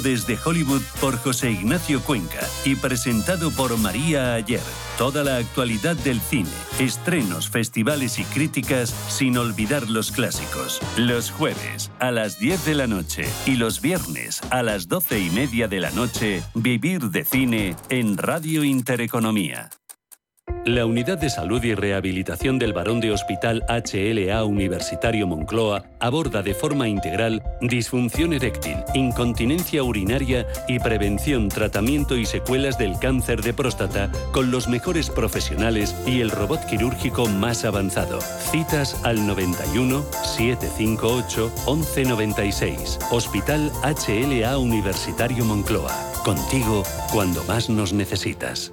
desde Hollywood por José Ignacio Cuenca y presentado por María Ayer. Toda la actualidad del cine, estrenos, festivales y críticas sin olvidar los clásicos. Los jueves a las 10 de la noche y los viernes a las 12 y media de la noche, Vivir de Cine en Radio Intereconomía. La Unidad de Salud y Rehabilitación del Barón de Hospital HLA Universitario Moncloa aborda de forma integral disfunción eréctil, incontinencia urinaria y prevención, tratamiento y secuelas del cáncer de próstata con los mejores profesionales y el robot quirúrgico más avanzado. Citas al 91 758 1196. Hospital HLA Universitario Moncloa. Contigo cuando más nos necesitas.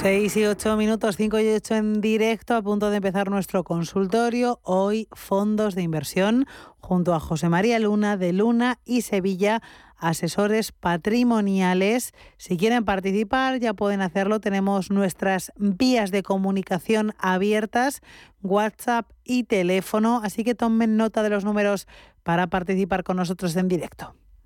6 y 8 minutos, 5 y 8 en directo, a punto de empezar nuestro consultorio. Hoy, fondos de inversión, junto a José María Luna de Luna y Sevilla, asesores patrimoniales. Si quieren participar, ya pueden hacerlo. Tenemos nuestras vías de comunicación abiertas, WhatsApp y teléfono, así que tomen nota de los números para participar con nosotros en directo.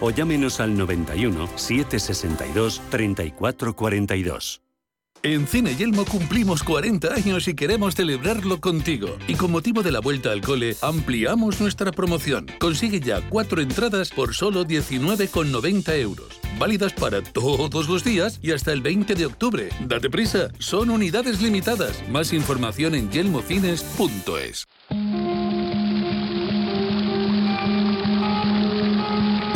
o llámenos al 91 762 3442. En Cine Yelmo cumplimos 40 años y queremos celebrarlo contigo. Y con motivo de la vuelta al cole, ampliamos nuestra promoción. Consigue ya cuatro entradas por solo 19,90 euros. Válidas para todos los días y hasta el 20 de octubre. Date prisa, son unidades limitadas. Más información en yelmocines.es.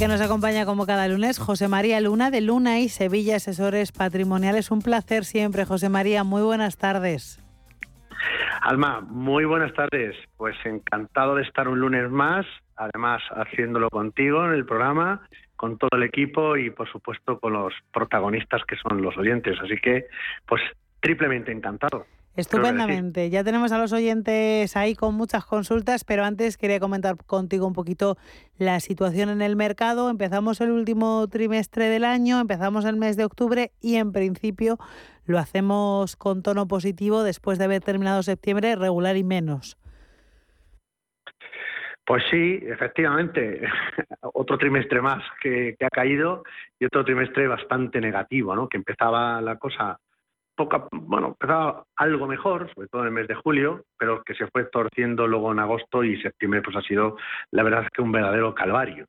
Que nos acompaña como cada lunes José María Luna de Luna y Sevilla Asesores Patrimoniales. Un placer siempre, José María. Muy buenas tardes. Alma, muy buenas tardes. Pues encantado de estar un lunes más, además haciéndolo contigo en el programa, con todo el equipo y por supuesto con los protagonistas que son los oyentes. Así que, pues triplemente encantado. Estupendamente. Ya tenemos a los oyentes ahí con muchas consultas, pero antes quería comentar contigo un poquito la situación en el mercado. Empezamos el último trimestre del año, empezamos el mes de octubre y en principio lo hacemos con tono positivo después de haber terminado septiembre regular y menos. Pues sí, efectivamente, otro trimestre más que, que, ha caído y otro trimestre bastante negativo, ¿no? Que empezaba la cosa bueno, empezaba algo mejor, sobre todo en el mes de julio, pero que se fue torciendo luego en agosto y septiembre, pues ha sido, la verdad que un verdadero calvario.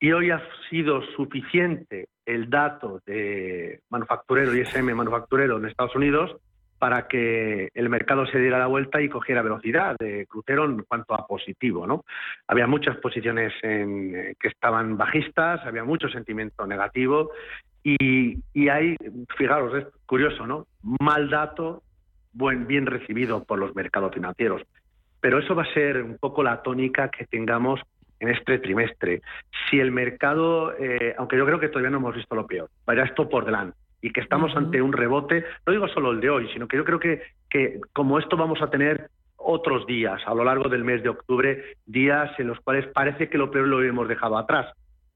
Y hoy ha sido suficiente el dato de manufacturero, ISM manufacturero en Estados Unidos, para que el mercado se diera la vuelta y cogiera velocidad de crucero en cuanto a positivo. ¿no? Había muchas posiciones en, eh, que estaban bajistas, había mucho sentimiento negativo y, y hay, fijaros, es curioso, ¿no? Mal dato, buen, bien recibido por los mercados financieros. Pero eso va a ser un poco la tónica que tengamos en este trimestre. Si el mercado, eh, aunque yo creo que todavía no hemos visto lo peor, vaya esto por delante y que estamos ante un rebote, no digo solo el de hoy, sino que yo creo que, que como esto vamos a tener otros días a lo largo del mes de octubre, días en los cuales parece que lo peor lo hemos dejado atrás.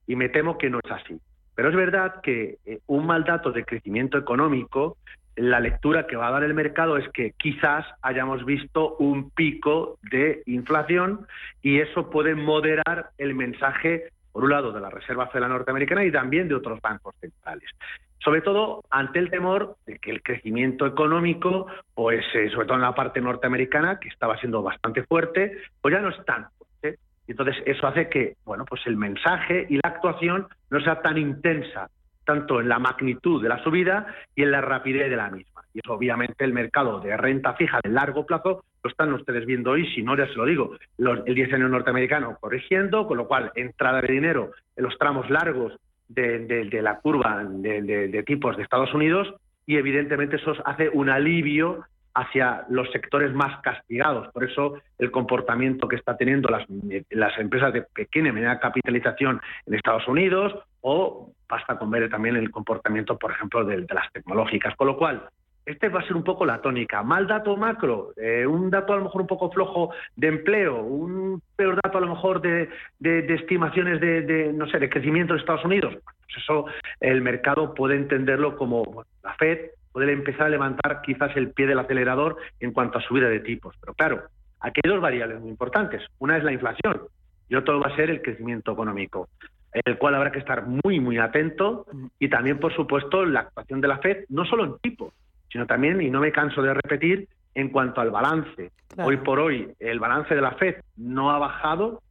Y me temo que no es así. Pero es verdad que eh, un mal dato de crecimiento económico, la lectura que va a dar el mercado es que quizás hayamos visto un pico de inflación y eso puede moderar el mensaje, por un lado, de la Reserva Federal Norteamericana y también de otros bancos centrales. Sobre todo ante el temor de que el crecimiento económico, pues eh, sobre todo en la parte norteamericana, que estaba siendo bastante fuerte, pues ya no es tan entonces eso hace que, bueno, pues el mensaje y la actuación no sea tan intensa, tanto en la magnitud de la subida y en la rapidez de la misma. Y eso obviamente el mercado de renta fija de largo plazo lo están ustedes viendo hoy, si no ya se lo digo, el 10 años norteamericano corrigiendo, con lo cual entrada de dinero en los tramos largos de, la curva de tipos de Estados Unidos y evidentemente eso hace un alivio hacia los sectores más castigados. Por eso el comportamiento que está teniendo las, empresas de pequeña y mediana capitalización en Estados Unidos o basta con ver también el comportamiento, por ejemplo, de, las tecnológicas. Con lo cual, este va a ser un poco la tónica. Mal dato macro, eh, un dato a lo mejor un poco flojo de empleo, un peor dato a lo mejor de, de, estimaciones de, no sé, de crecimiento de Estados Unidos. Pues eso el mercado puede entenderlo como la Fed poder empezar a levantar quizás el pie del acelerador en cuanto a subida de tipos. Pero claro, aquí hay dos variables muy importantes. Una es la inflación y otro va a ser el crecimiento económico, el cual habrá que estar muy, muy atento y también, por supuesto, la actuación de la FED, no solo en tipos, sino también, y no me canso de repetir, en cuanto al balance. Hoy por hoy el balance de la FED no ha bajado,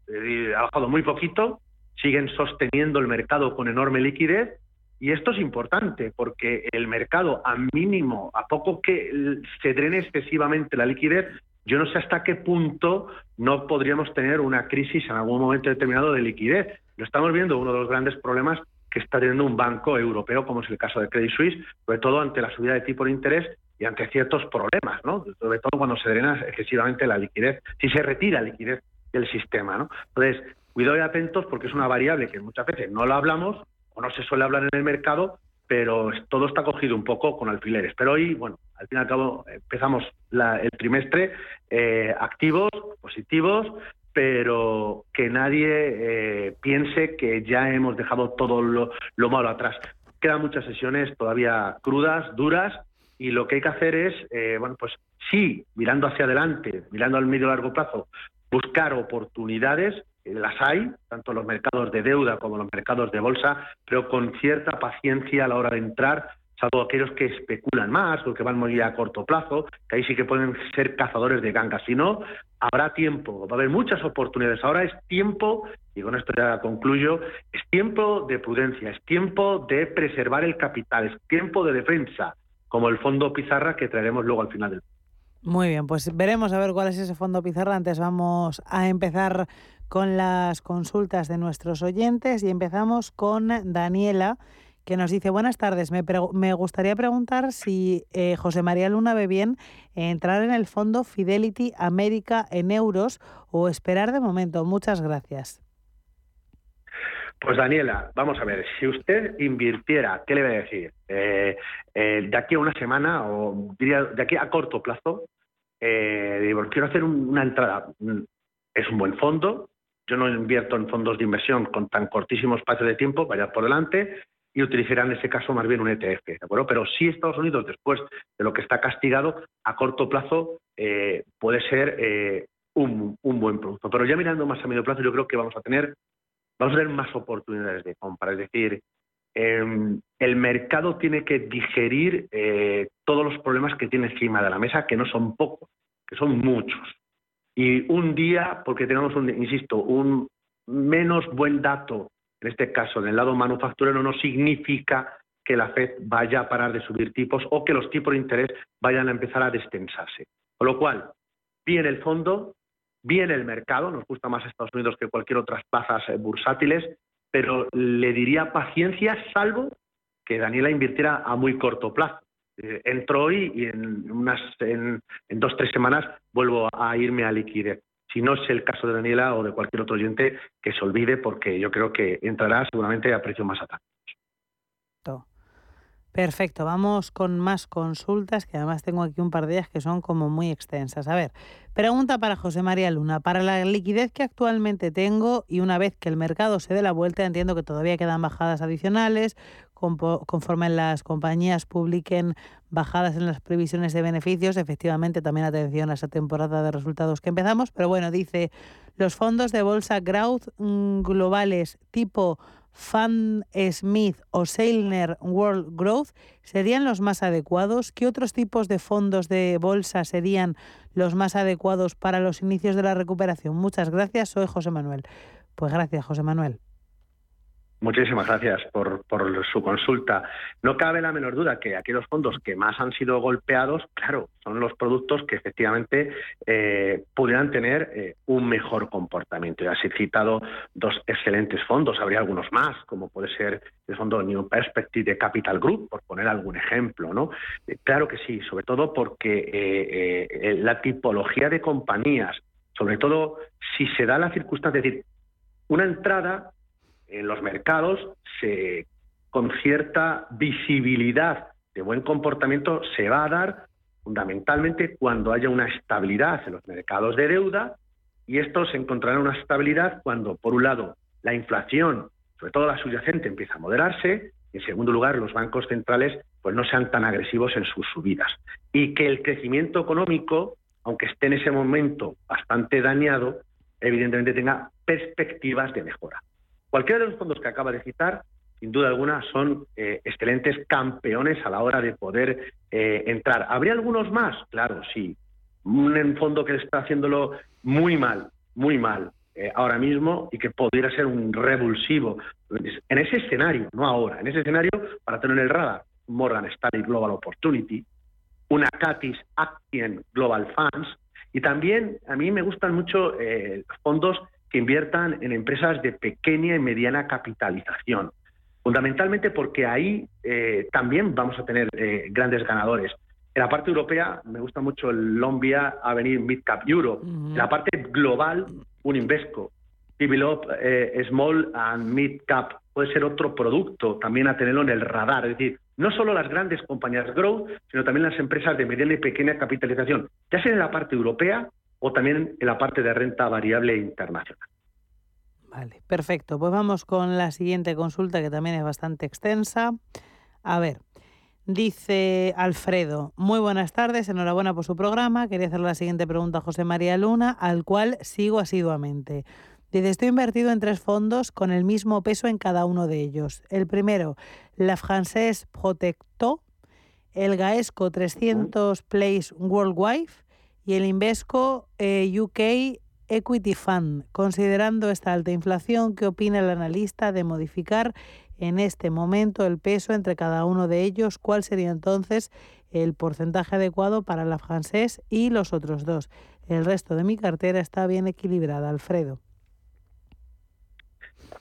ha bajado muy poquito, siguen sosteniendo el mercado con enorme liquidez y esto es importante porque el mercado, a mínimo, a poco que se drene excesivamente la liquidez, yo no sé hasta qué punto no podríamos tener una crisis en algún momento determinado de liquidez. Lo estamos viendo, uno de los grandes problemas que está teniendo un banco europeo, como es el caso de Credit Suisse, sobre todo ante la subida de tipo de interés y ante ciertos problemas, ¿no? Sobre todo cuando se drena excesivamente la liquidez, si se retira liquidez del sistema, ¿no? Entonces, cuidado y atentos porque es una variable que muchas veces no lo hablamos o no se suele hablar en el mercado, pero todo está cogido un poco con alfileres. Pero hoy, bueno, al fin y al cabo empezamos el trimestre eh, activos, positivos, pero que nadie eh, piense que ya hemos dejado todo lo, malo atrás. Quedan muchas sesiones todavía crudas, duras, y lo que hay que hacer es, eh, bueno, pues sí, mirando hacia adelante, mirando al medio y largo plazo, buscar oportunidades, las hay, tanto los mercados de deuda como los mercados de bolsa, pero con cierta paciencia a la hora de entrar, salvo aquellos que especulan más o que van muy a corto plazo, que ahí sí que pueden ser cazadores de gangas. Si no, habrá tiempo, va a haber muchas oportunidades. Ahora es tiempo, y con esto ya concluyo, es tiempo de prudencia, es tiempo de preservar el capital, es tiempo de defensa, como el fondo Pizarra que traeremos luego al final del muy bien, pues veremos a ver cuál es ese fondo pizarra. Antes vamos a empezar con las consultas de nuestros oyentes y empezamos con Daniela, que nos dice, buenas tardes, me, me gustaría preguntar si eh, José María Luna ve bien entrar en el fondo Fidelity América en euros o esperar de momento. Muchas gracias. Pues Daniela, vamos a ver, si usted invirtiera, ¿qué le voy a decir? Eh, eh, de aquí a una semana o diría de aquí a corto plazo, eh, digo, quiero hacer una entrada. Mm, es un buen fondo, yo no invierto en fondos de inversión con tan cortísimo espacio de tiempo, vaya por delante, y utilizará en ese caso más bien un ETF, ¿de acuerdo? Pero sí Estados Unidos, después de lo que está castigado, a corto plazo puede ser un, un, buen producto. Pero ya mirando más a medio plazo, yo creo que vamos a tener vamos a tener más oportunidades de compra. Es decir, em, el mercado tiene que digerir eh, todos los problemas que tiene encima de la mesa, que no son pocos, que son muchos. Y un día, porque tenemos, un, insisto, un menos buen dato, en este caso en el lado manufacturero, no significa que la Fed vaya a parar de subir tipos o que los tipos de interés vayan a empezar a destensarse. Con lo cual, bien el fondo, bien el mercado, nos gusta más Estados Unidos que cualquier otras plazas eh, bursátiles, pero le diría paciencia, salvo que Daniela invirtiera a muy corto plazo. Eh, entro hoy y en unas en, dos tres semanas vuelvo a irme a liquidez. Si no es el caso de Daniela o de cualquier otro oyente, que se olvide porque yo creo que entrará seguramente a precios más atractivos. Perfecto, vamos con más consultas, que además tengo aquí un par de ellas que son como muy extensas. A ver, pregunta para José María Luna. Para la liquidez que actualmente tengo y una vez que el mercado se dé la vuelta, entiendo que todavía quedan bajadas adicionales, conforme las compañías publiquen bajadas en las previsiones de beneficios. Efectivamente, también atención a esa temporada de resultados que empezamos. Pero bueno, dice, los fondos de bolsa growth mm, globales tipo Fan Smith o Sailner World Growth serían los más adecuados? ¿Qué otros tipos de fondos de bolsa serían los más adecuados para los inicios de la recuperación? Muchas gracias, soy José Manuel. Pues gracias, José Manuel. Muchísimas gracias por, su consulta. No cabe la menor duda que aquellos fondos que más han sido golpeados, claro, son los productos que efectivamente eh, pudieran tener eh, un mejor comportamiento. Ya se he citado dos excelentes fondos, habría algunos más, como puede ser el fondo New Perspective de Capital Group, por poner algún ejemplo. ¿no? Eh, claro que sí, sobre todo porque la tipología de compañías, sobre todo si se da la circunstancia, es decir, una entrada en los mercados se, con cierta visibilidad de buen comportamiento se va a dar fundamentalmente cuando haya una estabilidad en los mercados de deuda y esto se encontrará una estabilidad cuando, por un lado, la inflación, sobre todo la subyacente, empieza a moderarse y, en segundo lugar, los bancos centrales pues no sean tan agresivos en sus subidas y que el crecimiento económico, aunque esté en ese momento bastante dañado, evidentemente tenga perspectivas de mejora. Cualquiera de los fondos que acaba de citar, sin duda alguna, son eh, excelentes campeones a la hora de poder eh, entrar. ¿Habría algunos más? Claro, sí. Un fondo que está haciéndolo muy mal, muy mal eh, ahora mismo y que podría ser un revulsivo. En ese escenario, no ahora, en ese escenario, para tener el radar, Morgan Stanley Global Opportunity, una Catis Action Global Funds, y también a mí me gustan mucho fondos que inviertan en empresas de pequeña y mediana capitalización. Fundamentalmente porque ahí eh, también vamos a tener eh, grandes ganadores. En la parte europea me gusta mucho el Lombia Avenir Mid Cap Europe. En la parte global, un Invesco. Develop eh, Small and Mid Cap puede ser otro producto también a tenerlo en el radar. Es decir, no solo las grandes compañías growth, sino también las empresas de mediana y pequeña capitalización, ya sea en la parte europea o también en la parte de renta variable internacional. Vale, perfecto. Pues vamos con la siguiente consulta que también es bastante extensa. A ver, dice Alfredo, muy buenas tardes, enhorabuena por su programa. Quería hacer la siguiente pregunta a José María Luna, al cual sigo asiduamente. Dice, estoy invertido en tres fondos con el mismo peso en cada uno de ellos. El primero, la Française Protecto, el Gaesco 300 Place Worldwide y el Invesco eh, UK Equity Fund. Considerando esta alta inflación, ¿qué opina el analista de modificar en este momento el peso entre cada uno de ellos? ¿Cuál sería entonces el porcentaje adecuado para la francés y los otros dos? El resto de mi cartera está bien equilibrada, Alfredo.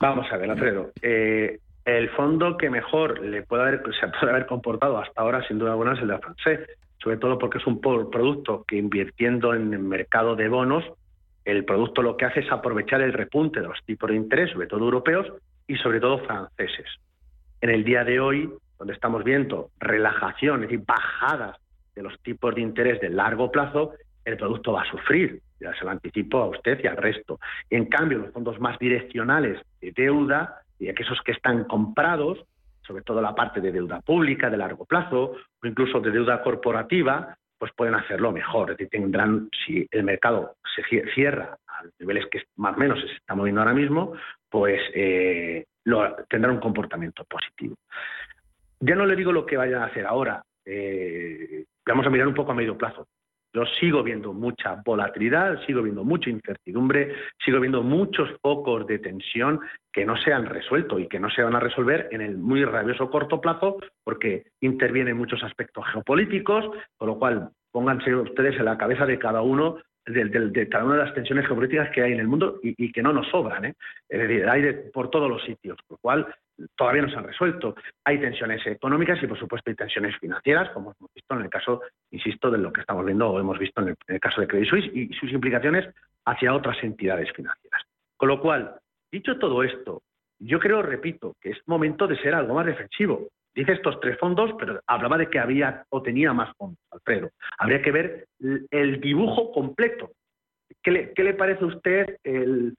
Vamos a ver, Alfredo. Eh, el fondo que mejor le puede haber, se puede haber comportado hasta ahora, sin duda alguna, es el de la francés, sobre todo porque es un producto que invirtiendo en el mercado de bonos el producto lo que hace es aprovechar el repunte de los tipos de interés, sobre todo europeos y sobre todo franceses. En el día de hoy, donde estamos viendo relajaciones y bajadas de los tipos de interés de largo plazo, el producto va a sufrir, ya se lo anticipo a usted y al resto. Y en cambio, los fondos más direccionales de deuda, y aquellos que están comprados, sobre todo la parte de deuda pública de largo plazo o incluso de deuda corporativa, pues pueden hacerlo mejor. Es decir, tendrán, si el mercado se cierra a niveles que más o menos se está moviendo ahora mismo, pues eh, tendrán un comportamiento positivo. Ya no le digo lo que vayan a hacer ahora. Eh, vamos a mirar un poco a medio plazo. Yo sigo viendo mucha volatilidad, sigo viendo mucha incertidumbre, sigo viendo muchos focos de tensión que no se han resuelto y que no se van a resolver en el muy rabioso corto plazo porque intervienen muchos aspectos geopolíticos, con lo cual pónganse ustedes en la cabeza de cada uno de, cada una de las tensiones geopolíticas que hay en el mundo y, que no nos sobran. ¿eh? Es decir, hay por todos los sitios, lo cual todavía no se han resuelto. Hay tensiones económicas y, por supuesto, hay tensiones financieras, como hemos visto en el caso, insisto, de lo que estamos viendo o hemos visto en el caso de Credit Suisse y sus implicaciones hacia otras entidades financieras. Con lo cual, Dicho todo esto, yo creo, repito, que es momento de ser algo más defensivo. Dice estos tres fondos, pero hablaba de que había o tenía más fondos, Alfredo. Habría que ver el dibujo completo. ¿Qué le, parece a usted el,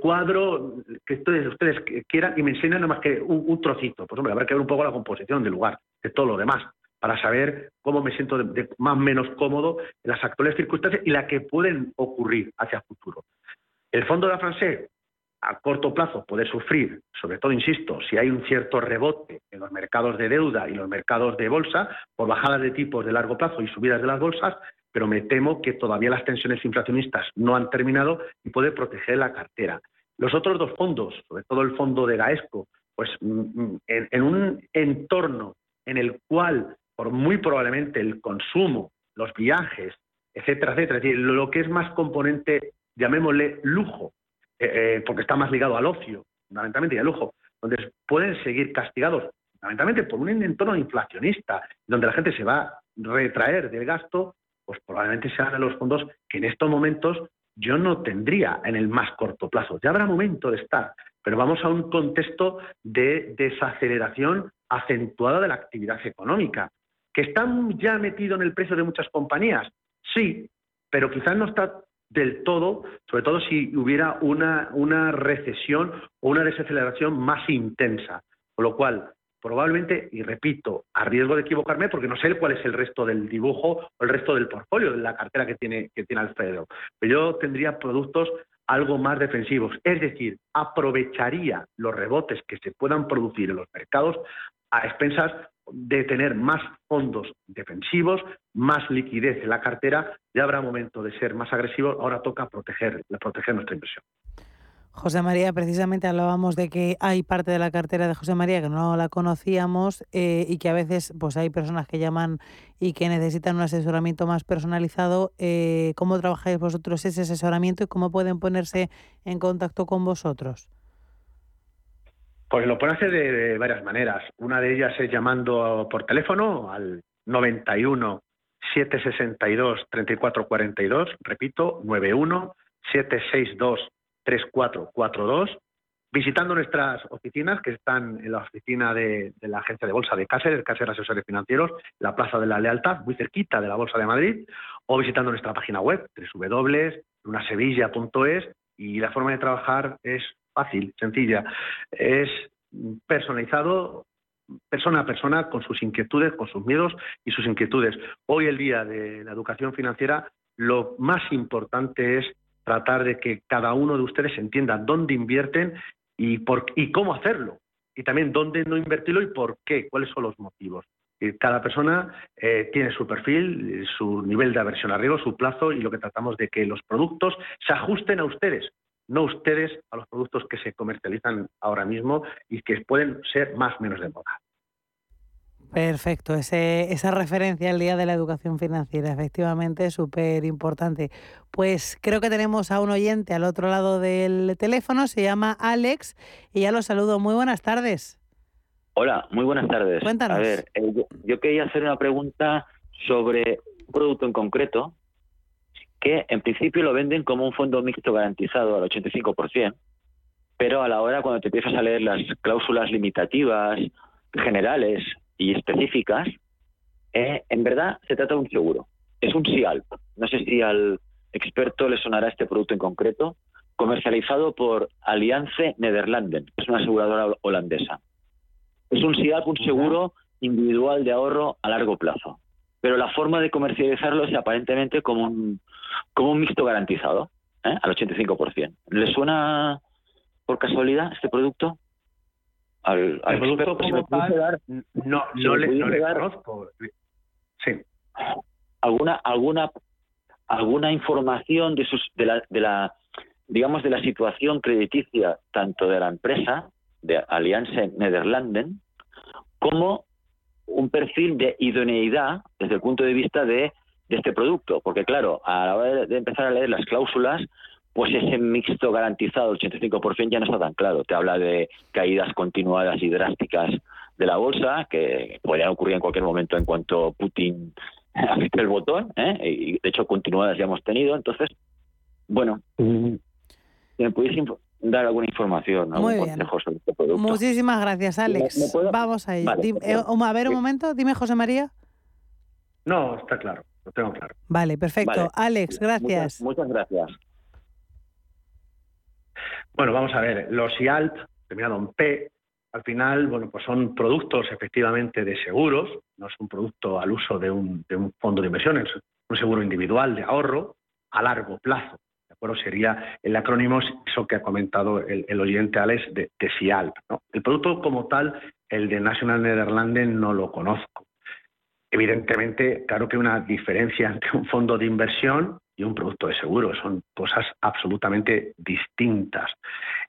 cuadro que ustedes, ustedes quieran y me enseñan nada más que un, trocito? Pues hombre, habrá que ver un poco la composición del lugar, de todo lo demás, para saber cómo me siento más o menos cómodo en las actuales circunstancias y las que pueden ocurrir hacia el futuro. El fondo de la francés, a corto plazo puede sufrir, sobre todo, insisto, si hay un cierto rebote en los mercados de deuda y los mercados de bolsa por bajadas de tipos de largo plazo y subidas de las bolsas, pero me temo que todavía las tensiones inflacionistas no han terminado y puede proteger la cartera. Los otros dos fondos, sobre todo el fondo de Gaesco, pues mm, mm, en, un entorno en el cual, por muy probablemente el consumo, los viajes, etcétera, etcétera, es decir, lo que es más componente, llamémosle lujo, eh, porque está más ligado al ocio, fundamentalmente, y al lujo, donde pueden seguir castigados, fundamentalmente por un entorno inflacionista, donde la gente se va a retraer del gasto, pues probablemente sean de los fondos que en estos momentos yo no tendría en el más corto plazo. Ya habrá momento de estar, pero vamos a un contexto de desaceleración acentuada de la actividad económica, que está ya metido en el precio de muchas compañías, sí, pero quizás no está del todo, sobre todo si hubiera una, una recesión o una desaceleración más intensa. Con lo cual, probablemente, y repito, a riesgo de equivocarme, porque no sé cuál es el resto del dibujo o el resto del portfolio de la cartera que tiene, que tiene Alfredo, pero yo tendría productos algo más defensivos, es decir, aprovecharía los rebotes que se puedan producir en los mercados a expensas de tener más fondos defensivos, más liquidez en la cartera, ya habrá momento de ser más agresivo, ahora toca proteger, proteger nuestra inversión. José María, precisamente hablábamos de que hay parte de la cartera de José María que no la conocíamos eh, y que a veces pues hay personas que llaman y que necesitan un asesoramiento más personalizado. Eh, ¿Cómo trabajáis vosotros ese asesoramiento y cómo pueden ponerse en contacto con vosotros? Pues lo pueden hacer de, varias maneras. Una de ellas es llamando por teléfono al 91 762 3442, repito, 91 762 3442, visitando nuestras oficinas que están en la oficina de, la agencia de bolsa de Cáceres, Cáceres Asesores Financieros, la Plaza de la Lealtad, muy cerquita de la Bolsa de Madrid, o visitando nuestra página web, www.lunasevilla.es, y la forma de trabajar es fácil, sencilla. Es personalizado persona a persona con sus inquietudes, con sus miedos y sus inquietudes. Hoy el día de la educación financiera, lo más importante es tratar de que cada uno de ustedes entienda dónde invierten y, por, y cómo hacerlo. Y también dónde no invertirlo y por qué, cuáles son los motivos. Cada persona eh, tiene su perfil, su nivel de aversión a riesgo, su plazo y lo que tratamos de que los productos se ajusten a ustedes, no ustedes a los productos que se comercializan ahora mismo y que pueden ser más o menos de moda. Perfecto, esa referencia al Día de la Educación Financiera, efectivamente, súper importante. Pues creo que tenemos a un oyente al otro lado del teléfono, se llama Alex, y ya lo saludo. Muy buenas tardes. Hola, muy buenas tardes. Cuéntanos. A ver, eh, yo, quería hacer una pregunta sobre un producto en concreto que en principio lo venden como un fondo mixto garantizado al 85%, pero a la hora cuando te empiezas a leer las cláusulas limitativas generales y específicas, eh, en verdad se trata de un seguro. Es un SIALP. No sé si al experto le sonará este producto en concreto, comercializado por Alliance Nederlanden, es una aseguradora holandesa. Es un SIALP, un seguro individual de ahorro a largo plazo. Pero la forma de comercializarlo es aparentemente como un, como un mixto garantizado, ¿eh? al 85%. ¿Le suena por casualidad este producto? Al, producto como tal, no, no, le, no le conozco. Sí. ¿Alguna, alguna, alguna información de, sus, de, la, de la, digamos, de la situación crediticia tanto de la empresa, de Allianz Nederlanden, como un perfil de idoneidad desde el punto de vista de, de este producto? Porque claro, a la hora de empezar a leer las cláusulas, pues ese mixto garantizado, el 85%, ya no está tan claro. Te habla de caídas continuadas y drásticas de la bolsa, que podrían ocurrir en cualquier momento en cuanto Putin apriete el botón, ¿eh? y de hecho continuadas ya hemos tenido. Entonces, bueno, si me pudiese dar alguna información, algún consejo sobre este producto. Muchísimas gracias, Alex. Vamos a. Eh, a ver un momento, dime, José María. No, está claro, lo tengo claro. Vale, perfecto. Alex, gracias. muchas gracias. Bueno, vamos a ver, los IALP, terminado en P, al final, bueno, pues son productos efectivamente de seguros, no es un producto al uso de un, fondo de inversiones, es un seguro individual de ahorro a largo plazo. ¿De acuerdo? Sería el acrónimo, eso que ha comentado el, oyente Alex, de, de SIALP. El producto como tal, el de National Netherlands, no lo conozco. Evidentemente, claro que una diferencia entre un fondo de inversión y un producto de seguro. Son cosas absolutamente distintas.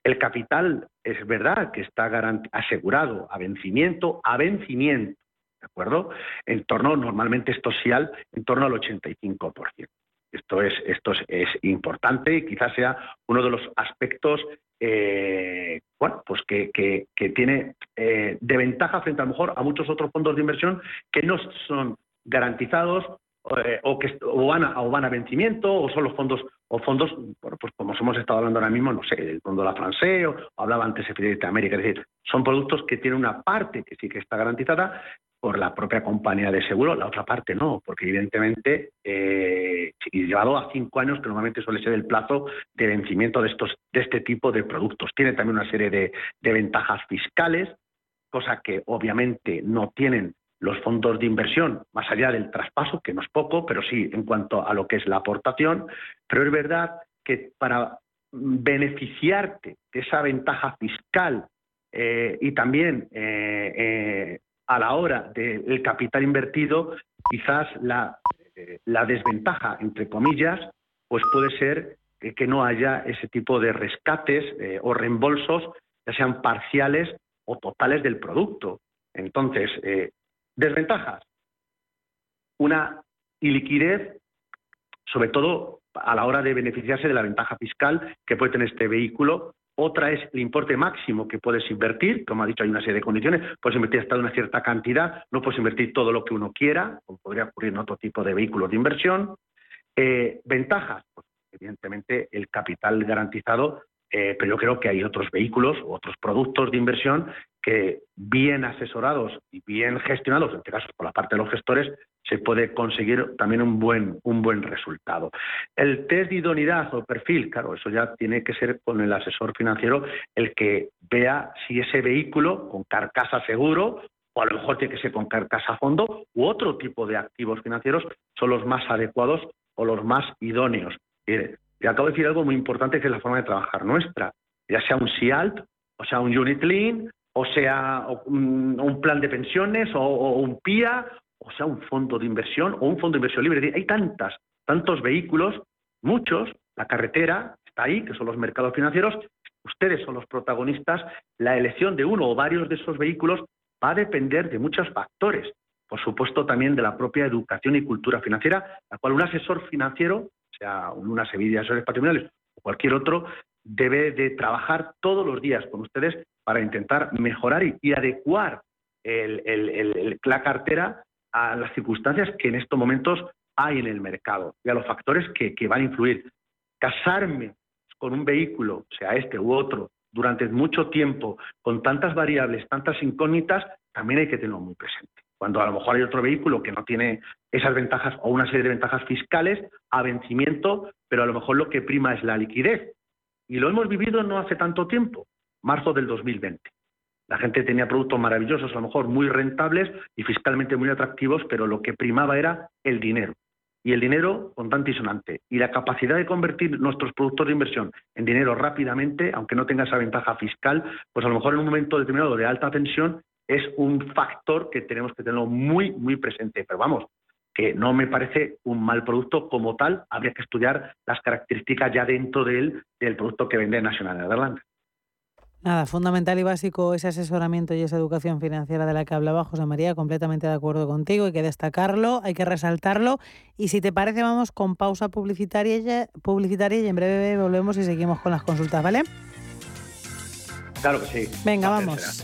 El capital es verdad que está asegurado a vencimiento, a vencimiento, ¿de acuerdo? En torno, normalmente esto SIAL, en torno al 85%. Esto es, esto es, importante y quizás sea uno de los aspectos eh, bueno, pues que, que, tiene eh, de ventaja frente a lo mejor a muchos otros fondos de inversión que no son garantizados eh, o van a, van a vencimiento o son los fondos o fondos bueno, pues como hemos estado hablando ahora mismo no sé el fondo la France o, hablaba antes de América es decir son productos que tienen una parte que sí que está garantizada por la propia compañía de seguro la otra parte no porque evidentemente eh, llevado a cinco años que normalmente suele ser el plazo de vencimiento de estos de este tipo de productos. Tiene también una serie de ventajas fiscales cosa que obviamente no tienen los fondos de inversión, más allá del traspaso, que no es poco, pero sí en cuanto a lo que es la aportación, pero es verdad que para beneficiarte de esa ventaja fiscal eh, y también eh, eh, a la hora del capital invertido, quizás la, la, desventaja, entre comillas, pues puede ser que no haya ese tipo de rescates o reembolsos, ya sean parciales o totales del producto. Entonces, Desventajas. Una iliquidez, sobre todo a la hora de beneficiarse de la ventaja fiscal que puede tener este vehículo. Otra es el importe máximo que puedes invertir. Como ha dicho, hay una serie de condiciones. Puedes invertir hasta una cierta cantidad. No puedes invertir todo lo que uno quiera, como podría ocurrir en otro tipo de vehículos de inversión. Eh, ventajas, pues, evidentemente el capital garantizado eh, pero yo creo que hay otros vehículos, otros productos de inversión que bien asesorados y bien gestionados, en este caso por la parte de los gestores, se puede conseguir también un buen, un buen resultado. El test de idoneidad o perfil, claro, eso ya tiene que ser con el asesor financiero el que vea si ese vehículo con carcasa seguro o a lo mejor tiene que ser con carcasa fondo u otro tipo de activos financieros son los más adecuados o los más idóneos. Y acabo de decir algo muy importante que es la forma de trabajar nuestra, ya sea un SIALT, o sea un Unit Link, o sea un, plan de pensiones, o, un PIA, o sea un fondo de inversión, o un fondo de inversión libre. Hay tantas, tantos vehículos, muchos, la carretera está ahí, que son los mercados financieros, ustedes son los protagonistas, la elección de uno o varios de esos vehículos va a depender de muchos factores. Por supuesto, también de la propia educación y cultura financiera, la cual un asesor financiero, sea una Sevilla de asesores patrimoniales o cualquier otro, debe de trabajar todos los días con ustedes para intentar mejorar y, adecuar la cartera a las circunstancias que en estos momentos hay en el mercado y a los factores que, que van a influir. Casarme con un vehículo, sea este u otro, durante mucho tiempo, con tantas variables, tantas incógnitas, también hay que tenerlo muy presente. Cuando a lo mejor hay otro vehículo que no tiene esas ventajas o una serie de ventajas fiscales a vencimiento, pero a lo mejor lo que prima es la liquidez. Y lo hemos vivido no hace tanto tiempo, marzo del 2020. La gente tenía productos maravillosos, a lo mejor muy rentables y fiscalmente muy atractivos, pero lo que primaba era el dinero y el dinero contante y sonante. Y la capacidad de convertir nuestros productos de inversión en dinero rápidamente, aunque no tenga esa ventaja fiscal, pues a lo mejor en un momento determinado de alta tensión es un factor que tenemos que tenerlo muy, muy presente. Pero vamos, que no me parece un mal producto como tal, habría que estudiar las características ya dentro de del producto que vende Nacional de Nederland. Nada, fundamental y básico ese asesoramiento y esa educación financiera de la que hablaba José María, completamente de acuerdo contigo, hay que destacarlo, hay que resaltarlo y si te parece vamos con pausa publicitaria, publicitaria y en breve volvemos y seguimos con las consultas, ¿vale? Claro que sí. Venga, vamos.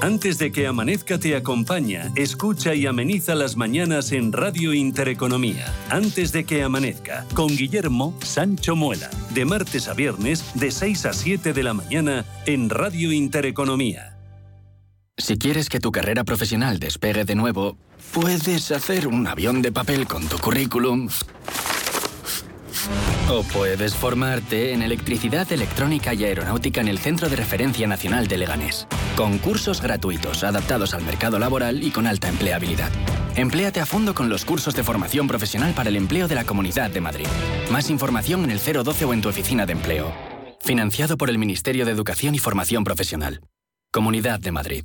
Antes de que amanezca te acompaña, escucha y ameniza las mañanas en Radio Intereconomía. Antes de que amanezca, con Guillermo Sancho Muela, de martes a viernes de 6 a 7 de la mañana en Radio Intereconomía. Si quieres que tu carrera profesional despegue de nuevo, puedes hacer un avión de papel con tu currículum o puedes formarte en electricidad, electrónica y aeronáutica en el Centro de Referencia Nacional de Leganés. Con cursos gratuitos adaptados al mercado laboral y con alta empleabilidad. Empléate a fondo con los cursos de formación profesional para el empleo de la Comunidad de Madrid. Más información en el 012 o en tu oficina de empleo. Financiado por el Ministerio de Educación y Formación Profesional. Comunidad de Madrid.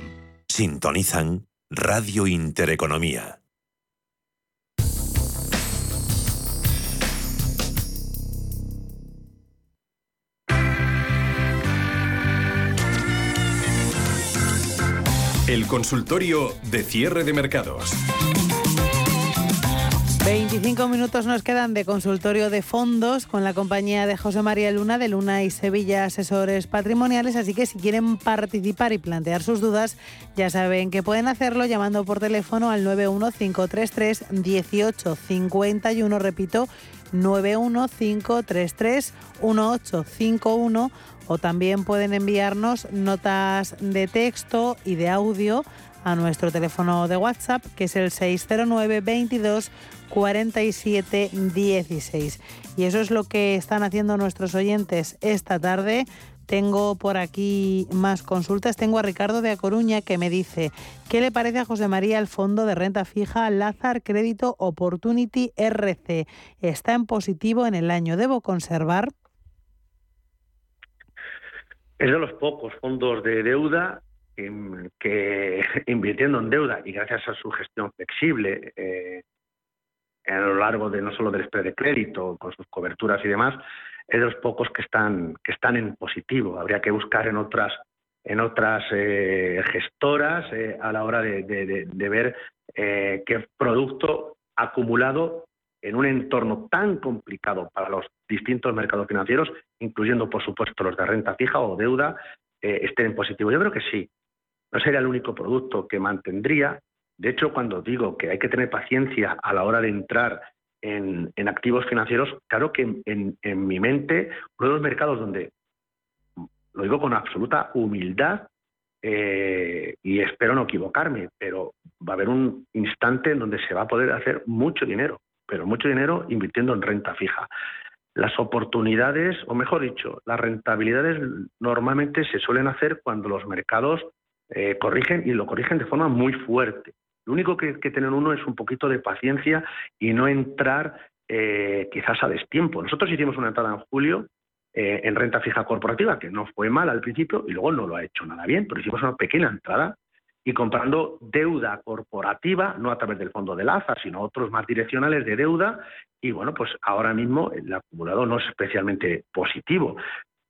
Sintonizan Radio Intereconomía. El consultorio de cierre de mercados. 25 minutos nos quedan de consultorio de fondos con la compañía de José María Luna de Luna y Sevilla Asesores Patrimoniales, así que si quieren participar y plantear sus dudas, ya saben que pueden hacerlo llamando por teléfono al 91533 1851, repito, 91533 1851 o también pueden enviarnos notas de texto y de audio a nuestro teléfono de WhatsApp, que es el 609 22 47 16. Y eso es lo que están haciendo nuestros oyentes esta tarde Tengo por aquí más consultas. Tengo a Ricardo de A Coruña que me dice, ¿qué le parece a José María el fondo de renta fija Lazar Crédito Opportunity RC? Está en positivo en el año. ¿Debo conservar? Es de los pocos fondos de deuda que, invirtiendo en deuda y gracias a su gestión flexible eh, a lo largo de no solo del spread de crédito, con sus coberturas y demás, es de los pocos que están, que están en positivo. Habría que buscar en otras, en otras eh, gestoras eh, a la hora de, ver eh, qué producto acumulado en un entorno tan complicado para los distintos mercados financieros, incluyendo, por supuesto, los de renta fija o deuda, estén en positivo. Yo creo que sí. No sería el único producto que mantendría. De hecho, cuando digo que hay que tener paciencia a la hora de entrar en, activos financieros, claro que en, mi mente, uno de los mercados donde, lo digo con absoluta humildad, eh, y espero no equivocarme, pero va a haber un instante en donde se va a poder hacer mucho dinero, pero mucho dinero invirtiendo en renta fija. Las oportunidades, o mejor dicho, las rentabilidades normalmente se suelen hacer cuando los mercados eh, corrigen y lo corrigen de forma muy fuerte. Lo único que, que tener uno es un poquito de paciencia y no entrar eh, quizás a destiempo. Nosotros hicimos una entrada en julio eh, en renta fija corporativa, que no fue mal al principio y luego no lo ha hecho nada bien, pero hicimos una pequeña entrada y comprando deuda corporativa, no a través del fondo de LAZA, sino otros más direccionales de deuda. Y bueno, pues ahora mismo el acumulado no es especialmente positivo,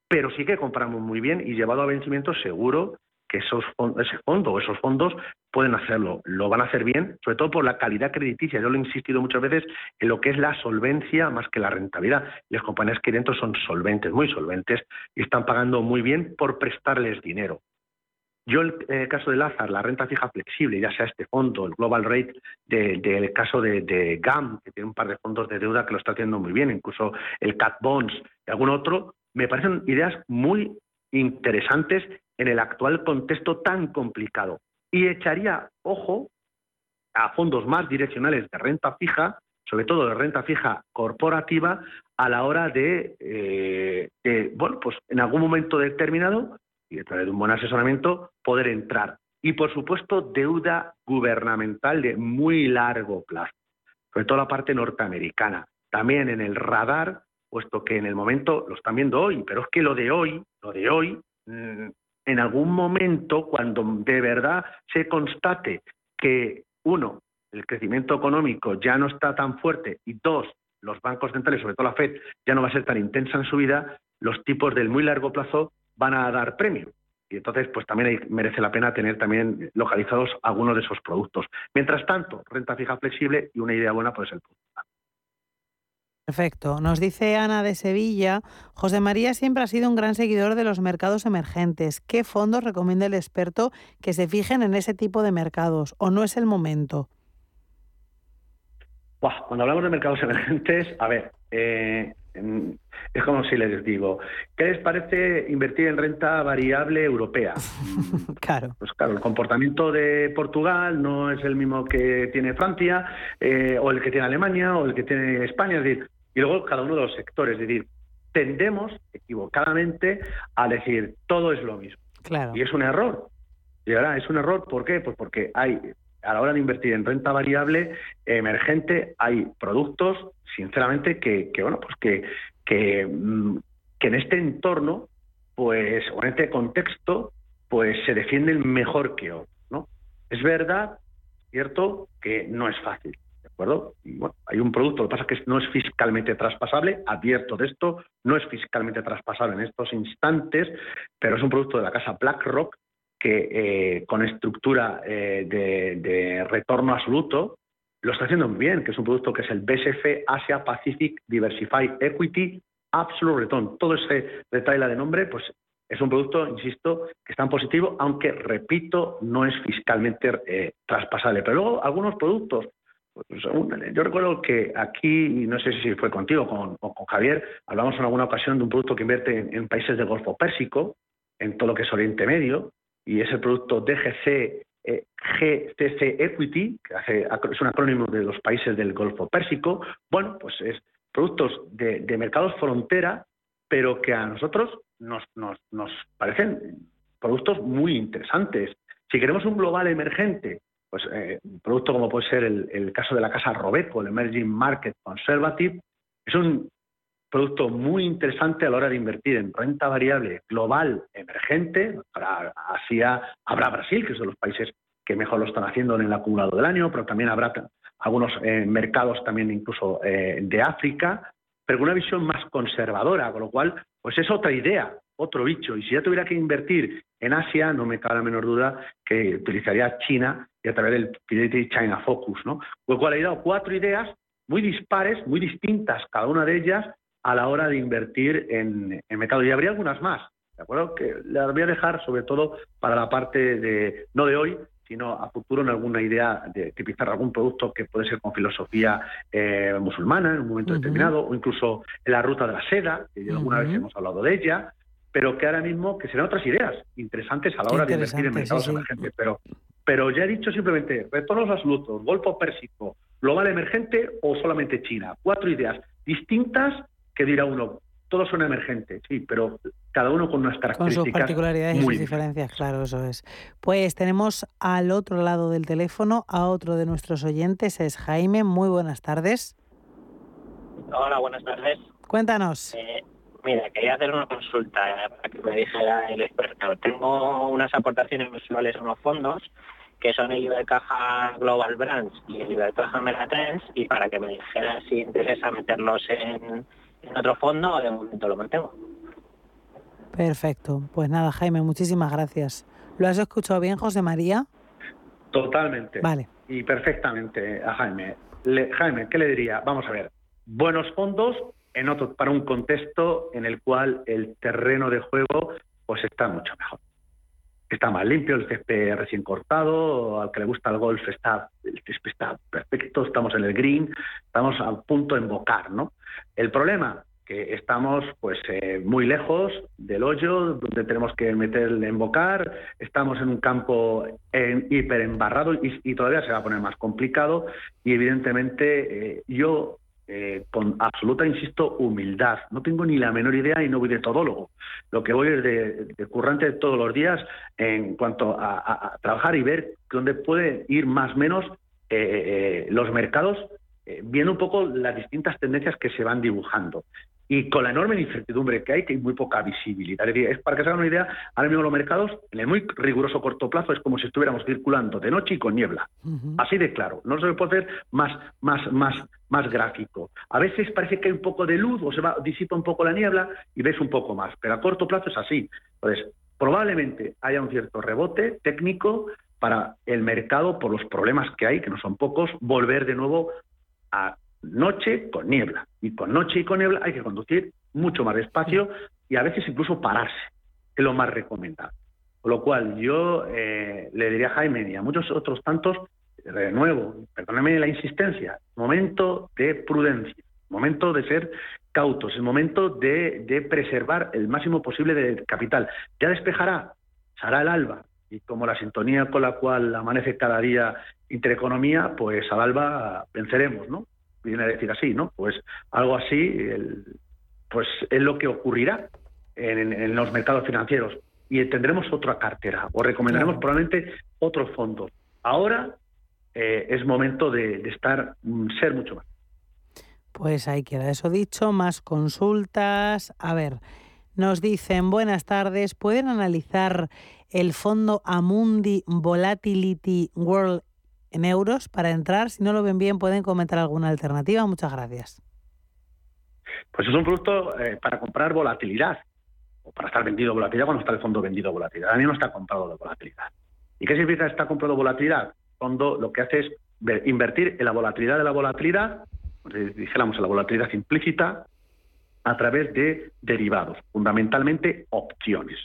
pero sí que compramos muy bien y llevado a vencimiento seguro que esos ese fondo o esos fondos pueden hacerlo. Lo van a hacer bien, sobre todo por la calidad crediticia. Yo lo he insistido muchas veces en lo que es la solvencia más que la rentabilidad. Las compañías que dentro son solventes, muy solventes, y están pagando muy bien por prestarles dinero. Yo, en el caso de Lazar, la renta fija flexible, ya sea este fondo, el Global Rate, del caso de, GAM, que tiene un par de fondos de deuda que lo está haciendo muy bien, incluso el CAT Bonds y algún otro, me parecen ideas muy interesantes en el actual contexto tan complicado. Y echaría ojo a fondos más direccionales de renta fija, sobre todo de renta fija corporativa, a la hora de, eh, bueno, pues en algún momento determinado, y a través de un buen asesoramiento, poder entrar. Y por supuesto, deuda gubernamental de muy largo plazo, sobre todo la parte norteamericana. También en el radar, puesto que en el momento lo están viendo hoy, pero es que lo de hoy, lo de hoy, mm, en algún momento, cuando de verdad se constate que, uno, el crecimiento económico ya no está tan fuerte y dos, los bancos centrales, sobre todo la Fed, ya no va a ser tan intensa en su vida, los tipos del muy largo plazo van a dar premio. Y entonces, pues también merece la pena tener también localizados algunos de esos productos. Mientras tanto, renta fija flexible y una idea buena puede ser. Perfecto. Nos dice Ana de Sevilla, José María siempre ha sido un gran seguidor de los mercados emergentes. ¿Qué fondos recomienda el experto que se fijen en ese tipo de mercados o no es el momento? cuando hablamos de mercados emergentes, a ver, eh, es como si les digo, ¿qué les parece invertir en renta variable europea? claro. Pues claro, el comportamiento de Portugal no es el mismo que tiene Francia, eh, o el que tiene Alemania, o el que tiene España, es decir, y luego cada uno de los sectores, es decir, tendemos equivocadamente a decir todo es lo mismo. Claro. Y es un error. Y ahora es un error, ¿por qué? Pues porque hay a la hora de invertir en renta variable emergente hay productos, sinceramente, que, bueno, pues que, que, mm, que, en este entorno, pues, o en este contexto, pues se defienden mejor que otros, ¿no? Es verdad, cierto, que no es fácil, ¿de bueno, hay un producto, lo que pasa es que no es fiscalmente traspasable, advierto de esto, no es fiscalmente traspasable en estos instantes, pero es un producto de la casa BlackRock que eh, con estructura eh, de, retorno absoluto lo está haciendo bien, que es un producto que es el BSF Asia Pacific Diversified Equity Absolute Return. Todo ese detalle de nombre, pues es un producto, insisto, que está en positivo, aunque, repito, no es fiscalmente eh, traspasable. Pero luego algunos productos, yo recuerdo que aquí, no sé si fue contigo con, o con Javier, hablamos en alguna ocasión de un producto que invierte en, países del Golfo Pérsico, en todo lo que es Oriente Medio, y es el producto DGC eh, Equity, que es un acrónimo de los países del Golfo Pérsico. Bueno, pues es productos de, mercados frontera pero que a nosotros nos, nos, nos parecen productos muy interesantes. Si queremos un global emergente, pues eh, un producto como puede ser el, caso de la casa Robeco, el Emerging Market Conservative, es un producto muy interesante a la hora de invertir en renta variable global emergente. Para Asia habrá Brasil, que es de los países que mejor lo están haciendo en el acumulado del año, pero también habrá algunos eh, mercados también incluso eh, de África, pero con una visión más conservadora, con lo cual, pues es otra idea, otro bicho. Y si ya tuviera que invertir en Asia, no me cabe la menor duda que utilizaría China y a través del Fidelity China Focus, ¿no? Con lo cual he dado cuatro ideas muy dispares, muy distintas cada una de ellas a la hora de invertir en, en mercado. Y habría algunas más, ¿de acuerdo? Que las voy a dejar sobre todo para la parte de, no de hoy, sino a futuro en alguna idea de tipizar algún producto que puede ser con filosofía eh, musulmana en un momento determinado, o incluso en la ruta de la seda, que alguna vez hemos hablado de ella, pero que ahora mismo que serán otras ideas interesantes a la hora de invertir en mercados emergentes. Pero, pero ya he dicho simplemente, retornos absolutos, Golfo Pérsico, global emergente o solamente China. Cuatro ideas distintas que dirá uno, todos son emergentes, sí, pero cada uno con unas características. Con sus particularidades y sus diferencias, claro, eso es. Pues tenemos al otro lado del teléfono a otro de nuestros oyentes, es Jaime. Muy buenas tardes. Hola, buenas tardes. Cuéntanos. Eh, mira, quería hacer una consulta eh, para que me dijera el experto. Tengo unas aportaciones mensuales en unos fondos que son el de Caja Global Brands y el de Caja Meratrends y para que me dijera si interesa meterlos en en otro fondo, de momento lo mantengo. Perfecto. Pues nada, Jaime, muchísimas gracias. ¿Lo has escuchado bien, José María? Totalmente. Vale. Y perfectamente a Jaime. Jaime, ¿qué le diría? Vamos a ver. Buenos fondos en otro, para un contexto en el cual el terreno de juego pues está mucho mejor. Está más limpio, el césped recién cortado, al que le gusta el golf está, el está perfecto, estamos en el green, estamos a punto de embocar, ¿no? El problema, que estamos pues eh, muy lejos del hoyo donde tenemos que meter el embocar, estamos en un campo hiper embarrado y, todavía se va a poner más complicado y evidentemente eh, yo eh, con absoluta, insisto, humildad. No tengo ni la menor idea y no voy de todólogo. Lo que voy es de, currante todos los días en cuanto a, trabajar y ver dónde pueden ir más o menos los mercados eh, viendo un poco las distintas tendencias que se van dibujando. Y con la enorme incertidumbre que hay, que hay muy poca visibilidad. Es, decir, es para que se hagan una idea, ahora mismo los mercados, en el muy riguroso corto plazo, es como si estuviéramos circulando de noche y con niebla. Así de claro. No se puede hacer más, más, más, más gráfico. A veces parece que hay un poco de luz o se va, disipa un poco la niebla y ves un poco más. Pero a corto plazo es así. Entonces, probablemente haya un cierto rebote técnico para el mercado por los problemas que hay, que no son pocos, volver de nuevo a noche con niebla. Y con noche y con niebla hay que conducir mucho más despacio y a veces incluso pararse, que es lo más recomendable. Con lo cual yo eh, le diría a Jaime y a muchos otros tantos, de nuevo, perdóneme la insistencia, momento de prudencia, momento de ser cautos, el momento de, de preservar el máximo posible de capital. Ya despejará, será el alba, y como la sintonía con la cual amanece cada día Intereconomía, pues al alba venceremos, ¿no? Viene a decir así, ¿no? Pues algo así, pues es lo que ocurrirá en, los mercados financieros y tendremos otra cartera o recomendaremos probablemente otros fondos. Ahora eh, es momento de, de estar, mm, ser mucho más. Pues ahí queda eso dicho, más consultas. A ver, nos dicen, buenas tardes, ¿pueden analizar el fondo Amundi Volatility World en euros para entrar? Si no lo ven bien, pueden comentar alguna alternativa. Muchas gracias. Pues es un producto eh, para comprar volatilidad o para estar vendido volatilidad cuando está el fondo vendido volatilidad. A mí no está comprado de volatilidad. ¿Y qué significa estar comprado volatilidad? El fondo lo que hace es invertir en la volatilidad de la volatilidad, dijéramos en la volatilidad implícita, a través de derivados, fundamentalmente opciones.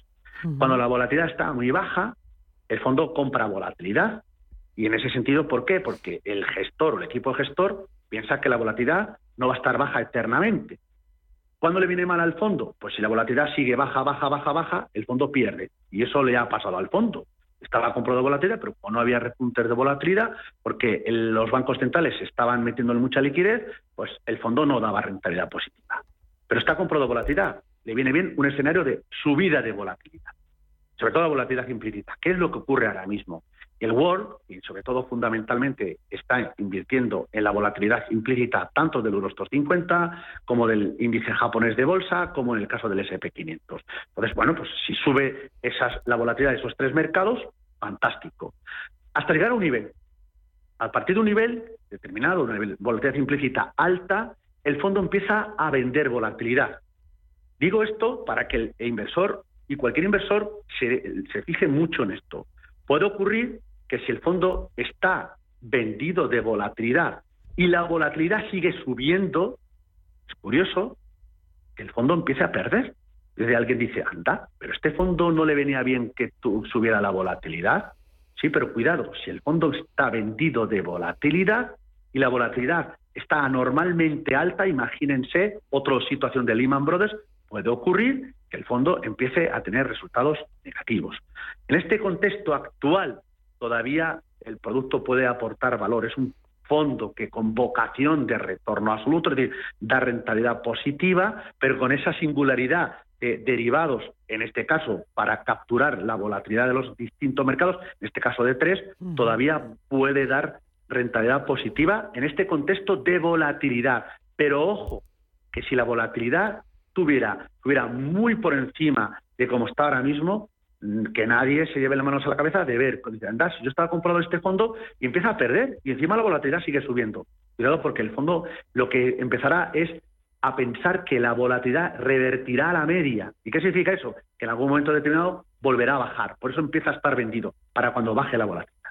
Cuando la volatilidad está muy baja, el fondo compra volatilidad. Y en ese sentido, ¿por qué? Porque el gestor o el equipo gestor piensa que la volatilidad no va a estar baja eternamente. ¿Cuándo le viene mal al fondo? Pues si la volatilidad sigue baja, baja, baja, baja, el fondo pierde. Y eso le ha pasado al fondo. Estaba comprado volatilidad, pero no había repuntes de volatilidad, porque los bancos centrales estaban metiendo mucha liquidez, pues el fondo no daba rentabilidad positiva. Pero está comprado volatilidad le viene bien un escenario de subida de volatilidad, sobre todo la volatilidad implícita. ¿Qué es lo que ocurre ahora mismo? El World, y sobre todo fundamentalmente, está invirtiendo en la volatilidad implícita tanto del Eurostoxx 50 como del índice japonés de bolsa, como en el caso del SP500. Entonces, bueno, pues si sube esas, la volatilidad de esos tres mercados, fantástico. Hasta llegar a un nivel. A partir de un nivel determinado, una volatilidad implícita alta, el fondo empieza a vender volatilidad. Digo esto para que el inversor y cualquier inversor se fije mucho en esto. Puede ocurrir que si el fondo está vendido de volatilidad y la volatilidad sigue subiendo, es curioso que el fondo empiece a perder. Desde alguien dice, anda, pero este fondo no le venía bien que subiera la volatilidad. Sí, pero cuidado, si el fondo está vendido de volatilidad y la volatilidad está anormalmente alta, imagínense otra situación de Lehman Brothers, puede ocurrir que el fondo empiece a tener resultados negativos. En este contexto actual todavía el producto puede aportar valor. Es un fondo que con vocación de retorno absoluto, es decir, da rentabilidad positiva, pero con esa singularidad de derivados, en este caso, para capturar la volatilidad de los distintos mercados, en este caso de tres, todavía puede dar rentabilidad positiva en este contexto de volatilidad. Pero ojo, que si la volatilidad tuviera, estuviera muy por encima de como está ahora mismo, que nadie se lleve las manos a la cabeza de ver, anda, si yo estaba comprando este fondo y empieza a perder y encima la volatilidad sigue subiendo. Cuidado porque el fondo lo que empezará es a pensar que la volatilidad revertirá a la media. ¿Y qué significa eso? Que en algún momento determinado volverá a bajar. Por eso empieza a estar vendido, para cuando baje la volatilidad.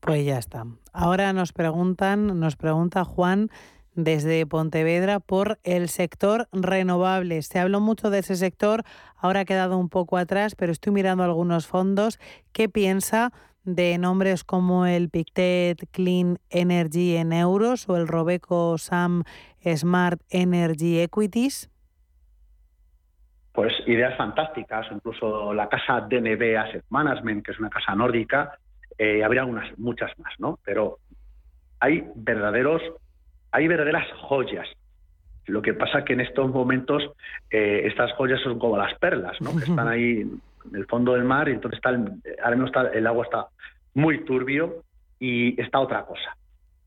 Pues ya está. Ahora nos preguntan, nos pregunta Juan desde Pontevedra por el sector renovable. Se habló mucho de ese sector, ahora ha quedado un poco atrás, pero estoy mirando algunos fondos. ¿Qué piensa de nombres como el Pictet Clean Energy en euros o el Robeco Sam Smart Energy Equities? Pues ideas fantásticas, incluso la casa DNB Asset Management, que es una casa nórdica, eh, habría unas, muchas más, ¿no? Pero hay verdaderos hay verdaderas joyas. Lo que pasa que en estos momentos eh, estas joyas son como las perlas, ¿no? que están ahí en el fondo del mar y entonces está el, ahora mismo está, el agua está muy turbio y está otra cosa.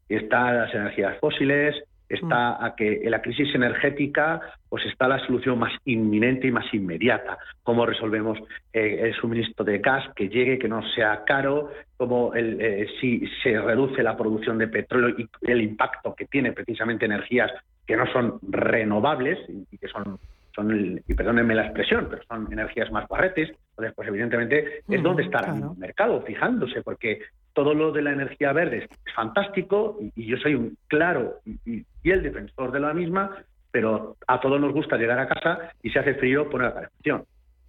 Está las energías fósiles, está mm. a que en la crisis energética pues está la solución más inminente y más inmediata. Cómo resolvemos eh, el suministro de gas, que llegue, que no sea caro, cómo el, eh, si se reduce la producción de petróleo y el impacto que tiene precisamente energías que no son renovables y que son son, y perdónenme la expresión, pero son energías más barretes, entonces pues evidentemente es donde está el mercado, fijándose, porque todo lo de la energía verde es fantástico y, yo soy un claro y, el defensor de la misma, pero a todos nos gusta llegar a casa y si hace frío poner la calefacción.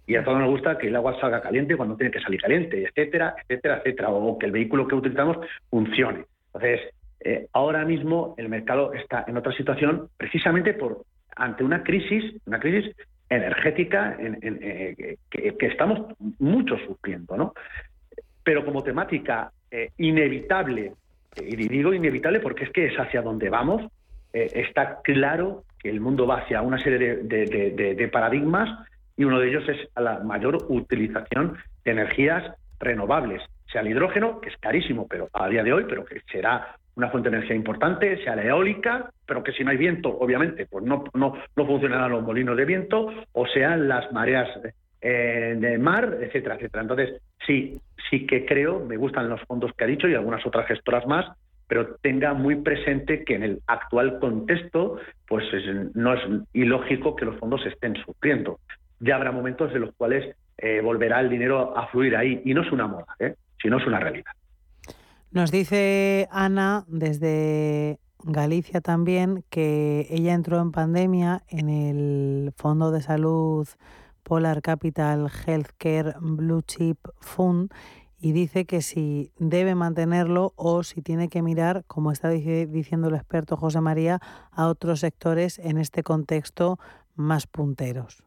Y a todos nos gusta que el agua salga caliente cuando tiene que salir caliente, etcétera, etcétera, etcétera, o que el vehículo que utilizamos funcione. Entonces, eh, ahora mismo el mercado está en otra situación precisamente por ante una crisis, una crisis energética eh, que, estamos muchos sufriendo, ¿no? Pero como temática eh, inevitable, y digo inevitable porque es que es hacia donde vamos, eh, está claro que el mundo va hacia una serie de, paradigmas y uno de ellos es la mayor utilización de energías renovables, sea el hidrógeno, que es carísimo, pero a día de hoy, pero que será una fuente de energía importante, sea la eólica, pero que si no hay viento, obviamente, pues no, no, no funcionarán los molinos de viento, o sean las mareas eh, de mar, etcétera, etcétera. Entonces, sí, sí que creo, me gustan los fondos que ha dicho y algunas otras gestoras más, pero tenga muy presente que en el actual contexto, pues no es ilógico que los fondos estén sufriendo. Ya habrá momentos en los cuales eh, volverá el dinero a fluir ahí, y no es una moda, ¿eh? sino es una realidad. Nos dice Ana desde Galicia también que ella entró en pandemia en el Fondo de Salud Polar Capital Healthcare Blue Chip Fund y dice que si debe mantenerlo o si tiene que mirar, como está diciendo el experto José María, a otros sectores en este contexto más punteros.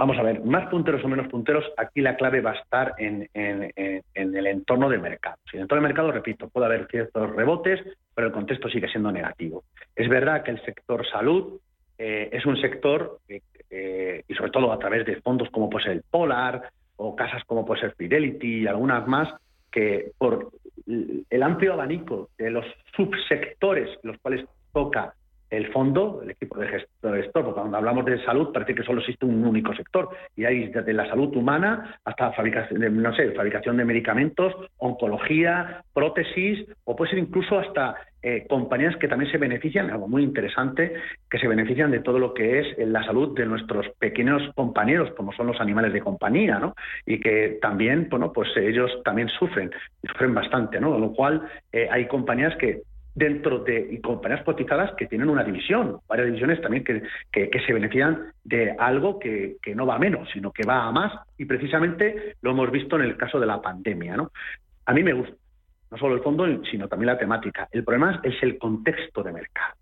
Vamos a ver, más punteros o menos punteros, aquí la clave va a estar en, el entorno del mercado. En el entorno del mercado, repito, puede haber ciertos rebotes, pero el contexto sigue siendo negativo. Es verdad que el sector salud es un sector, y sobre todo a través de fondos como pues el Polar o casas como puede ser Fidelity y algunas más, que por el amplio abanico de los subsectores los cuales toca el fondo, el equipo de gestores, porque cuando hablamos de salud parece que solo existe un único sector y hay desde la salud humana hasta fabricación de, no sé, fabricación de medicamentos, oncología, prótesis o puede ser incluso hasta eh, compañías que también se benefician, algo muy interesante, que se benefician de todo lo que es la salud de nuestros pequeños compañeros, como son los animales de compañía, ¿no? Y que también, bueno, pues ellos también sufren, sufren bastante, ¿no? Con lo cual eh, hay compañías que dentro de compañías cotizadas que tienen una división, varias divisiones también que, se benefician de algo que, no va a menos, sino que va a más, y precisamente lo hemos visto en el caso de la pandemia. ¿no? A mí me gusta, no solo el fondo, sino también la temática. El problema es el contexto de mercado.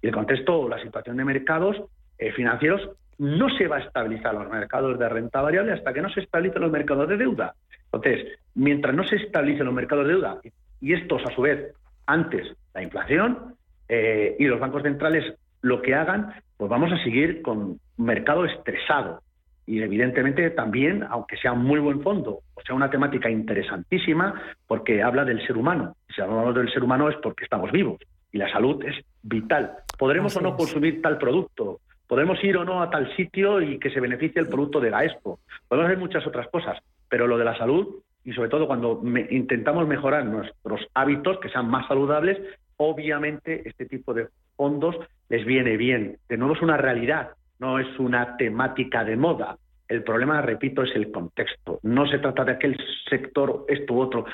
Y el contexto, la situación de mercados eh, financieros, no se va a estabilizar los mercados de renta variable hasta que no se estabilecen los mercados de deuda. Entonces, mientras no se estabilecen los mercados de deuda, y estos a su vez antes la inflación eh, y los bancos centrales lo que hagan, pues vamos a seguir con un mercado estresado. Y evidentemente también, aunque sea un muy buen fondo, o sea una temática interesantísima, porque habla del ser humano. Si hablamos del ser humano es porque estamos vivos y la salud es vital. Podremos o no consumir tal producto, podemos ir o no a tal sitio y que se beneficie el producto de la Expo. Podemos hacer muchas otras cosas, pero lo de la salud y sobre todo cuando intentamos mejorar nuestros hábitos, que sean más saludables, obviamente este tipo de fondos les viene bien. De nuevo es una realidad, no es una temática de moda. El problema, repito, es el contexto. No se trata de aquel sector, esto u otro.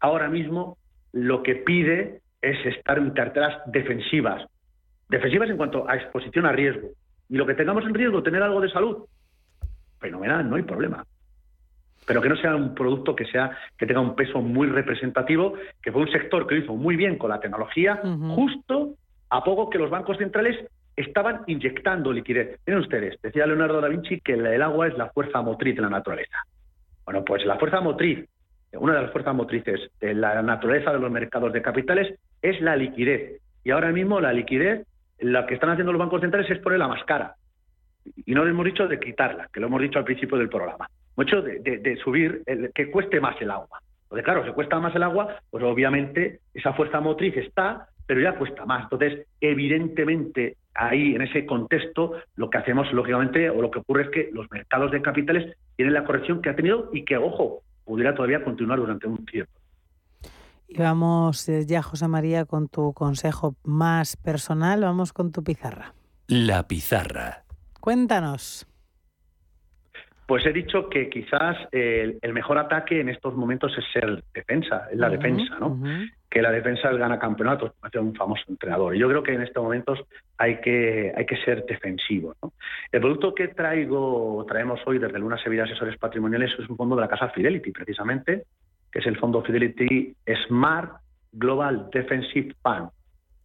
Ahora mismo lo que pide es estar en carteras defensivas. Defensivas en cuanto a exposición a riesgo. Y lo que tengamos en riesgo, tener algo de salud, fenomenal, no hay problema pero que no sea un producto que sea que tenga un peso muy representativo, que fue un sector que lo hizo muy bien con la tecnología, justo a poco que los bancos centrales estaban inyectando liquidez. Miren ustedes, decía Leonardo da Vinci que el agua es la fuerza motriz de la naturaleza. Bueno, pues la fuerza motriz, una de las fuerzas motrices de la naturaleza de los mercados de capitales es la liquidez. Y ahora mismo la liquidez, lo que están haciendo los bancos centrales es ponerla más cara. Y no le hemos dicho de quitarla, que lo hemos dicho al principio del programa mucho de, subir, que cueste más el agua. Porque claro, si cuesta más el agua, pues obviamente esa fuerza motriz está, pero ya cuesta más. Entonces, evidentemente, ahí en ese contexto, lo que hacemos, lógicamente, o lo que ocurre es que los mercados de capitales tienen la corrección que ha tenido y que, ojo, pudiera todavía continuar durante un tiempo. Y vamos eh, ya, José María, con tu consejo más personal. Vamos con tu pizarra. La pizarra. Cuéntanos. Pues he dicho que quizás el, mejor ataque en estos momentos es ser defensa, es la defensa, ¿no? Que la defensa gana campeonatos, hace un famoso entrenador. Y yo creo que en estos momentos hay que, hay que ser defensivo. ¿no? El producto que traigo, traemos hoy desde Luna Sevilla Asesores Patrimoniales es un fondo de la casa Fidelity, precisamente, que es el fondo Fidelity Smart Global Defensive Fund.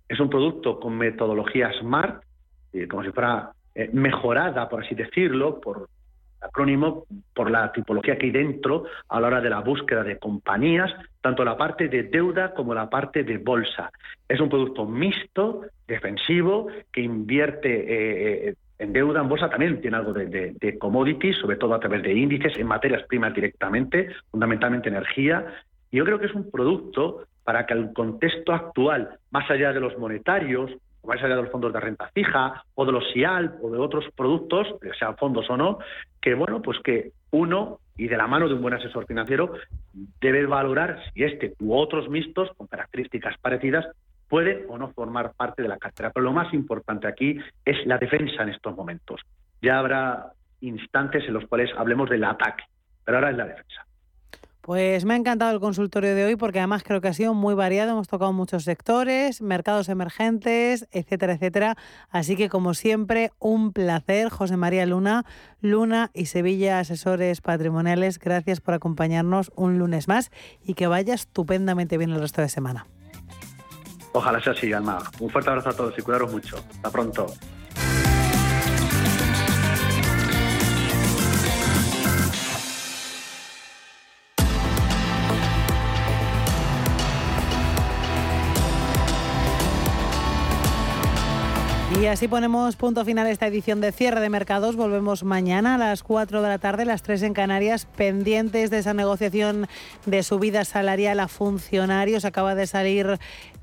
Es un producto con metodología SMART, eh, como si fuera eh, mejorada, por así decirlo, por acrónimo por la tipología que hay dentro a la hora de la búsqueda de compañías, tanto la parte de deuda como la parte de bolsa. Es un producto mixto, defensivo, que invierte eh, eh, en deuda, en bolsa también tiene algo de, de, commodities, sobre todo a través de índices, en materias primas directamente, fundamentalmente energía. Y yo creo que es un producto para que el contexto actual, más allá de los monetarios, más allá de los fondos de renta fija o de los SIAL o de otros productos, sean fondos o no, que bueno, pues que uno y de la mano de un buen asesor financiero debe valorar si este u otros mixtos con características parecidas pueden o no formar parte de la cartera. Pero lo más importante aquí es la defensa en estos momentos. Ya habrá instantes en los cuales hablemos del ataque, pero ahora es la defensa. Pues me ha encantado el consultorio de hoy porque además creo que ha sido muy variado, hemos tocado muchos sectores, mercados emergentes, etcétera, etcétera. Así que como siempre, un placer, José María Luna, Luna y Sevilla Asesores Patrimoniales, gracias por acompañarnos un lunes más y que vaya estupendamente bien el resto de semana. Ojalá sea así, Alma. Un fuerte abrazo a todos y cuidaros mucho. Hasta pronto. Y así ponemos punto final a esta edición de cierre de mercados. Volvemos mañana a las 4 de la tarde, las 3 en Canarias, pendientes de esa negociación de subida salarial a funcionarios. Acaba de salir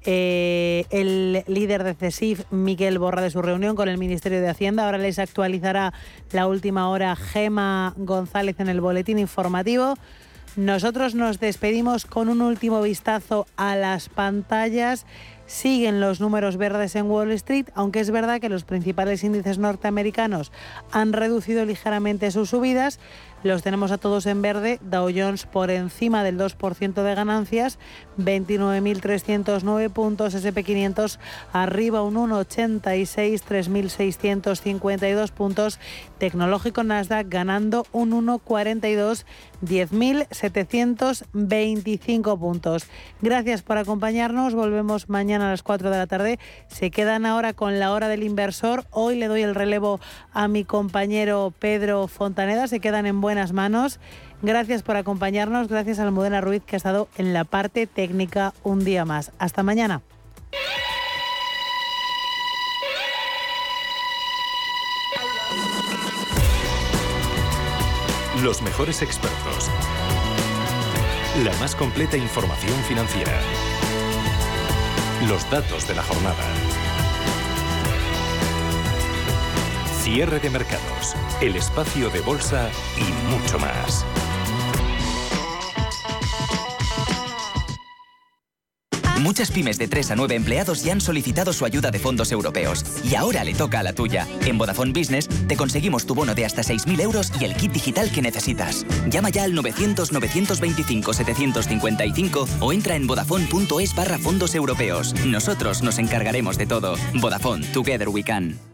eh, el líder de CESIF, Miguel Borra, de su reunión con el Ministerio de Hacienda. Ahora les actualizará la última hora Gema González en el boletín informativo. Nosotros nos despedimos con un último vistazo a las pantallas siguen los números verdes en Wall Street, aunque es verdad que los principales índices norteamericanos han reducido ligeramente sus subidas. Los tenemos a todos en verde, Dow Jones por encima del 2% de ganancias, 29.309 puntos, SP500 arriba un 1,86, 3.652 puntos, tecnológico Nasdaq ganando un 1,42, 10.725 puntos. Gracias por acompañarnos, volvemos mañana a las 4 de la tarde. Se quedan ahora con la hora del inversor. Hoy le doy el relevo a mi compañero Pedro Fontaneda, se quedan en buenas manos. Gracias por acompañarnos, gracias a Almudena Ruiz que ha estado en la parte técnica un día más. Hasta mañana. Los mejores expertos. La más completa información financiera. Los datos de la jornada. Cierre de mercados, el espacio de bolsa y mucho más. Muchas pymes de 3 a 9 empleados ya han solicitado su ayuda de fondos europeos. Y ahora le toca a la tuya. En Vodafone Business te conseguimos tu bono de hasta 6.000 euros y el kit digital que necesitas. Llama ya al 900-925-755 o entra en vodafone.es barra fondos europeos. Nosotros nos encargaremos de todo. Vodafone, Together We Can.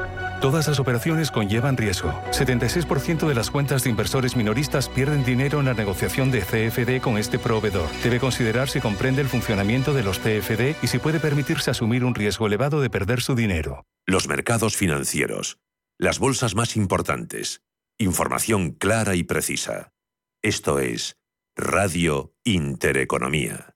Todas las operaciones conllevan riesgo. 76% de las cuentas de inversores minoristas pierden dinero en la negociación de CFD con este proveedor. Debe considerar si comprende el funcionamiento de los CFD y si puede permitirse asumir un riesgo elevado de perder su dinero. Los mercados financieros. Las bolsas más importantes. Información clara y precisa. Esto es Radio Intereconomía.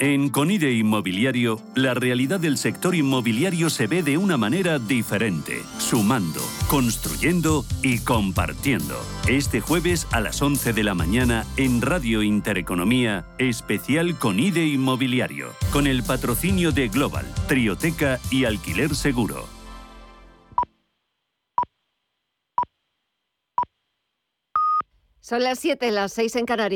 En Conide Inmobiliario, la realidad del sector inmobiliario se ve de una manera diferente, sumando, construyendo y compartiendo. Este jueves a las 11 de la mañana en Radio Intereconomía, especial Conide Inmobiliario, con el patrocinio de Global, Trioteca y Alquiler Seguro. Son las 7, las 6 en Canarias.